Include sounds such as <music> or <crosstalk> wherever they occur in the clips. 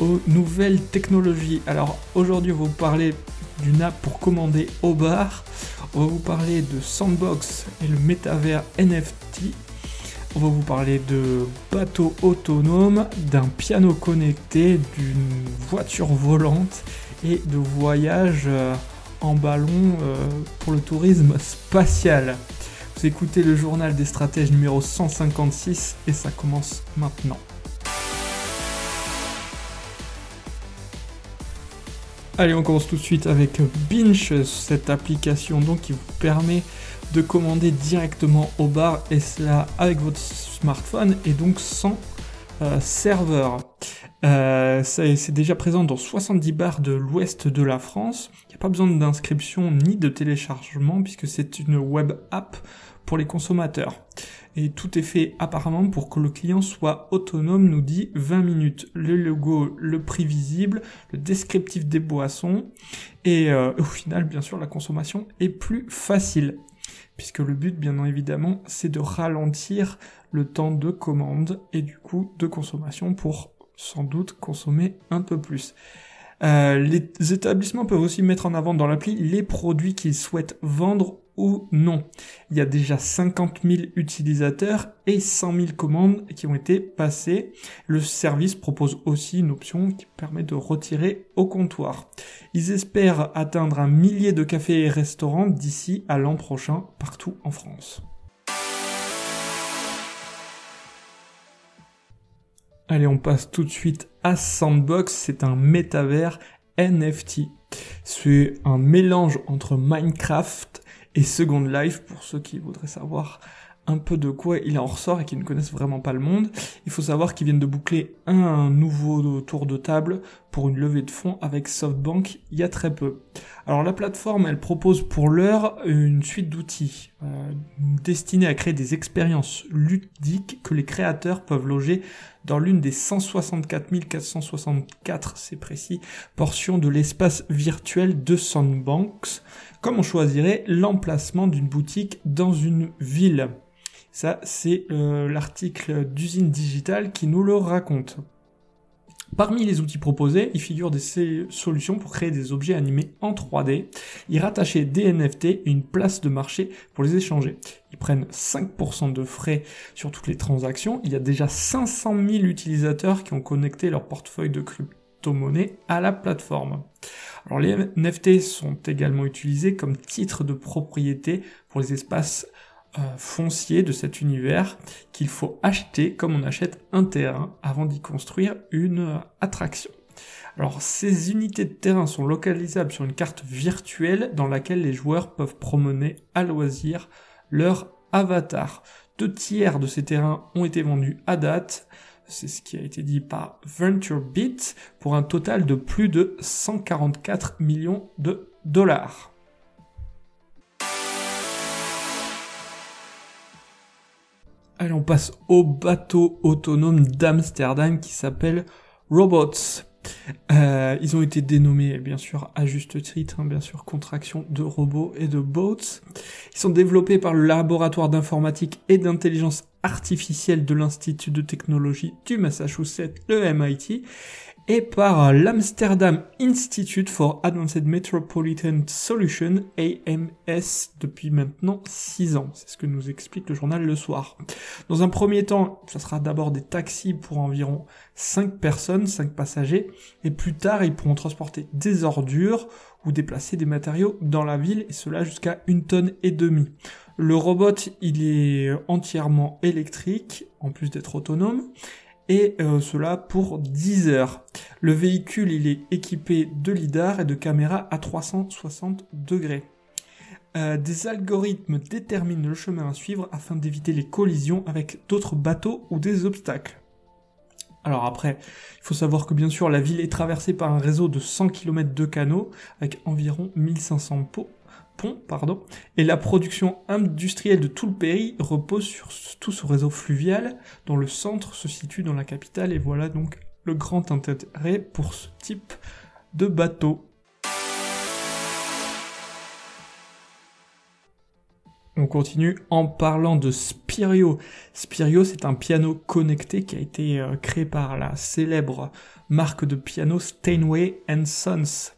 aux nouvelles technologies. Alors aujourd'hui, on va vous parler d'une app pour commander au bar. On va vous parler de Sandbox et le métavers NFT. On va vous parler de bateaux autonomes, d'un piano connecté, d'une voiture volante et de voyages euh, en ballon euh, pour le tourisme spatial. Vous écoutez le journal des stratèges numéro 156 et ça commence maintenant. Allez, on commence tout de suite avec Binge, cette application donc qui vous permet de commander directement au bar et cela avec votre smartphone et donc sans euh, serveur. Euh, c'est déjà présent dans 70 bars de l'ouest de la France. Il n'y a pas besoin d'inscription ni de téléchargement puisque c'est une web app pour les consommateurs. Et tout est fait apparemment pour que le client soit autonome, nous dit 20 minutes. Le logo, le prix visible, le descriptif des boissons. Et euh, <laughs> au final, bien sûr, la consommation est plus facile. Puisque le but, bien évidemment, c'est de ralentir le temps de commande et du coup de consommation pour sans doute consommer un peu plus. Euh, les établissements peuvent aussi mettre en avant dans l'appli les produits qu'ils souhaitent vendre ou non. Il y a déjà 50 000 utilisateurs et 100 000 commandes qui ont été passées. Le service propose aussi une option qui permet de retirer au comptoir. Ils espèrent atteindre un millier de cafés et restaurants d'ici à l'an prochain partout en France. Allez, on passe tout de suite à Sandbox, c'est un métavers NFT. C'est un mélange entre Minecraft et Second Life pour ceux qui voudraient savoir un peu de quoi il en ressort et qui ne connaissent vraiment pas le monde. Il faut savoir qu'ils viennent de boucler un nouveau tour de table pour une levée de fonds avec SoftBank il y a très peu. Alors la plateforme, elle propose pour l'heure une suite d'outils euh, destinés à créer des expériences ludiques que les créateurs peuvent loger dans l'une des 164 464, c'est précis, portions de l'espace virtuel de Sandbanks, comme on choisirait l'emplacement d'une boutique dans une ville. Ça, c'est euh, l'article d'usine digitale qui nous le raconte. Parmi les outils proposés, il figure des solutions pour créer des objets animés en 3D, y rattacher des NFT et une place de marché pour les échanger. Ils prennent 5% de frais sur toutes les transactions. Il y a déjà 500 000 utilisateurs qui ont connecté leur portefeuille de crypto-monnaie à la plateforme. Alors les NFT sont également utilisés comme titre de propriété pour les espaces foncier de cet univers qu'il faut acheter comme on achète un terrain avant d'y construire une euh, attraction. Alors ces unités de terrain sont localisables sur une carte virtuelle dans laquelle les joueurs peuvent promener à loisir leur avatar. Deux tiers de ces terrains ont été vendus à date, c'est ce qui a été dit par VentureBeat, pour un total de plus de 144 millions de dollars. Allez, on passe au bateau autonome d'Amsterdam qui s'appelle Robots. Euh, ils ont été dénommés, bien sûr, à juste titre, hein, bien sûr, contraction de robots et de boats. Ils sont développés par le laboratoire d'informatique et d'intelligence artificielle de l'Institut de technologie du Massachusetts, le MIT, et par l'Amsterdam Institute for Advanced Metropolitan Solution, AMS, depuis maintenant 6 ans. C'est ce que nous explique le journal le soir. Dans un premier temps, ce sera d'abord des taxis pour environ 5 personnes, 5 passagers, et plus tard, ils pourront transporter des ordures ou déplacer des matériaux dans la ville, et cela jusqu'à une tonne et demie. Le robot, il est entièrement électrique, en plus d'être autonome, et euh, cela pour 10 heures. Le véhicule il est équipé de lidar et de caméras à 360 degrés. Euh, des algorithmes déterminent le chemin à suivre afin d'éviter les collisions avec d'autres bateaux ou des obstacles. Alors après, il faut savoir que bien sûr la ville est traversée par un réseau de 100 km de canaux avec environ 1500 ponts, pardon, et la production industrielle de tout le pays repose sur tout ce réseau fluvial dont le centre se situe dans la capitale et voilà donc le grand intérêt pour ce type de bateau. On continue en parlant de Spirio. Spirio, c'est un piano connecté qui a été euh, créé par la célèbre marque de piano Steinway Sons.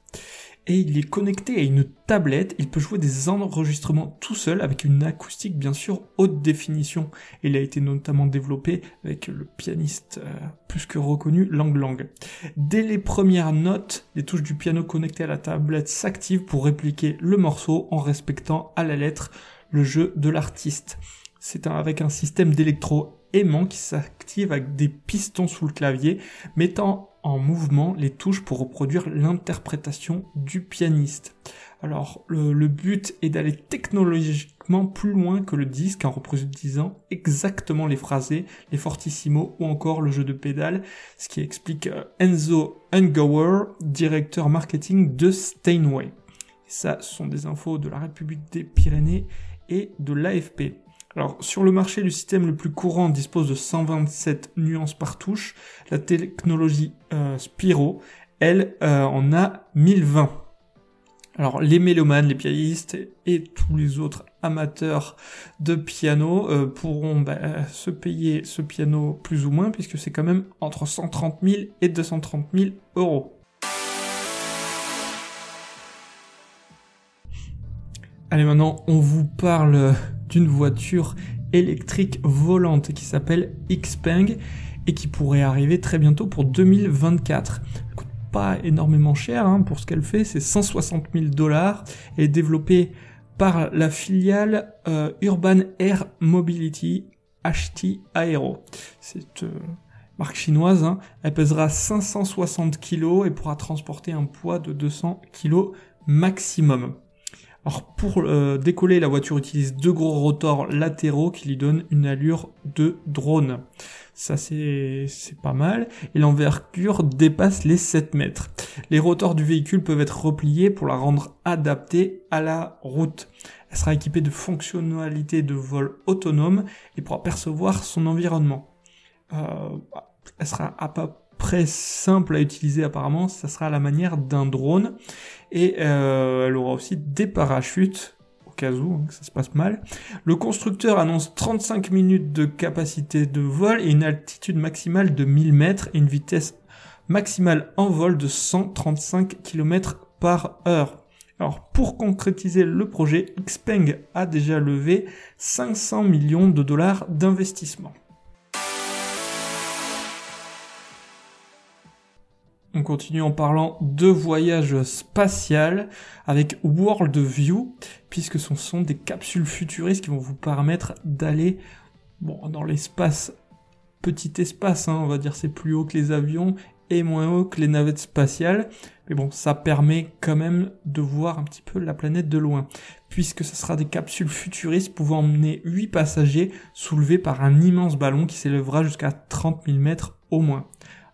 Et il est connecté à une tablette, il peut jouer des enregistrements tout seul avec une acoustique bien sûr haute définition. Il a été notamment développé avec le pianiste euh, plus que reconnu Lang Lang. Dès les premières notes, les touches du piano connectées à la tablette s'activent pour répliquer le morceau en respectant à la lettre le jeu de l'artiste. C'est avec un système d'électro-aimant qui s'active avec des pistons sous le clavier, mettant en mouvement les touches pour reproduire l'interprétation du pianiste. Alors le, but est d'aller technologiquement plus loin que le disque en reproduisant exactement les phrasés, les fortissimos ou encore le jeu de pédales, ce qui explique euh, Enzo Ungauer, directeur marketing de Steinway. ça, sont des infos de la République des Pyrénées et de l'AFP. Alors, sur le marché, le système le plus courant dispose de 127 nuances par touche. La technologie euh, Spiro, elle, euh, en a 1020. Alors, les mélomanes, les pianistes et tous les autres amateurs de piano euh, pourront bah, se payer ce piano plus ou moins, puisque c'est quand même entre 130 000 et 230 000 euros. Allez, maintenant, on vous parle d'une voiture électrique volante qui s'appelle Xpeng et qui pourrait arriver très bientôt pour 2024. Elle coûte pas énormément cher hein, pour ce qu'elle fait, c'est 160 000 dollars. Elle est développée par la filiale euh, Urban Air Mobility HT Aero. C'est euh, marque chinoise. Hein. Elle pèsera 560 kg et pourra transporter un poids de 200 kg maximum. Alors pour euh, décoller, la voiture utilise deux gros rotors latéraux qui lui donnent une allure de drone. Ça c'est pas mal. Et l'envergure dépasse les 7 mètres. Les rotors du véhicule peuvent être repliés pour la rendre adaptée à la route. Elle sera équipée de fonctionnalités de vol autonome et pourra percevoir son environnement. Euh, elle sera à peu près simple à utiliser apparemment, ça sera à la manière d'un drone et euh, elle aura aussi des parachutes au cas où hein, ça se passe mal. Le constructeur annonce 35 minutes de capacité de vol et une altitude maximale de 1000 mètres et une vitesse maximale en vol de 135 km par heure. Alors pour concrétiser le projet, Xpeng a déjà levé 500 millions de dollars d'investissement. On continue en parlant de voyage spatial avec World View, puisque ce sont des capsules futuristes qui vont vous permettre d'aller bon, dans l'espace, petit espace, hein, on va dire c'est plus haut que les avions et moins haut que les navettes spatiales. Mais bon, ça permet quand même de voir un petit peu la planète de loin, puisque ce sera des capsules futuristes pouvant emmener 8 passagers soulevés par un immense ballon qui s'élèvera jusqu'à 30 000 mètres au moins.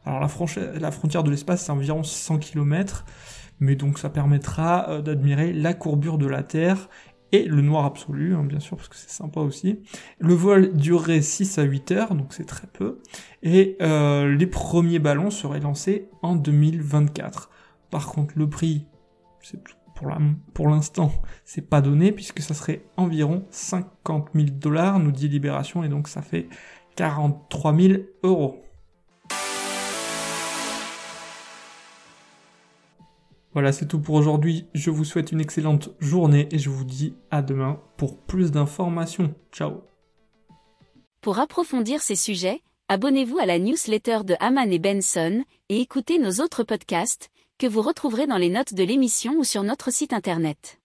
Alors la, frontière de l'espace, c'est environ 600 km, mais donc ça permettra euh, d'admirer la courbure de la Terre et le noir absolu, hein, bien sûr, parce que c'est sympa aussi. Le vol durerait 6 à 8 heures, donc c'est très peu, et euh, les premiers ballons seraient lancés en 2024. Par contre, le prix, c'est pour l'instant, <laughs> c'est pas donné, puisque ça serait environ 50 000 dollars, nous dit Libération, et donc ça fait 43 000 euros. Voilà, c'est tout pour aujourd'hui. Je vous souhaite une excellente journée et je vous dis à demain pour plus d'informations. Ciao. Pour approfondir ces sujets, abonnez-vous à la newsletter de Haman et Benson et écoutez nos autres podcasts que vous retrouverez dans les notes de l'émission ou sur notre site internet.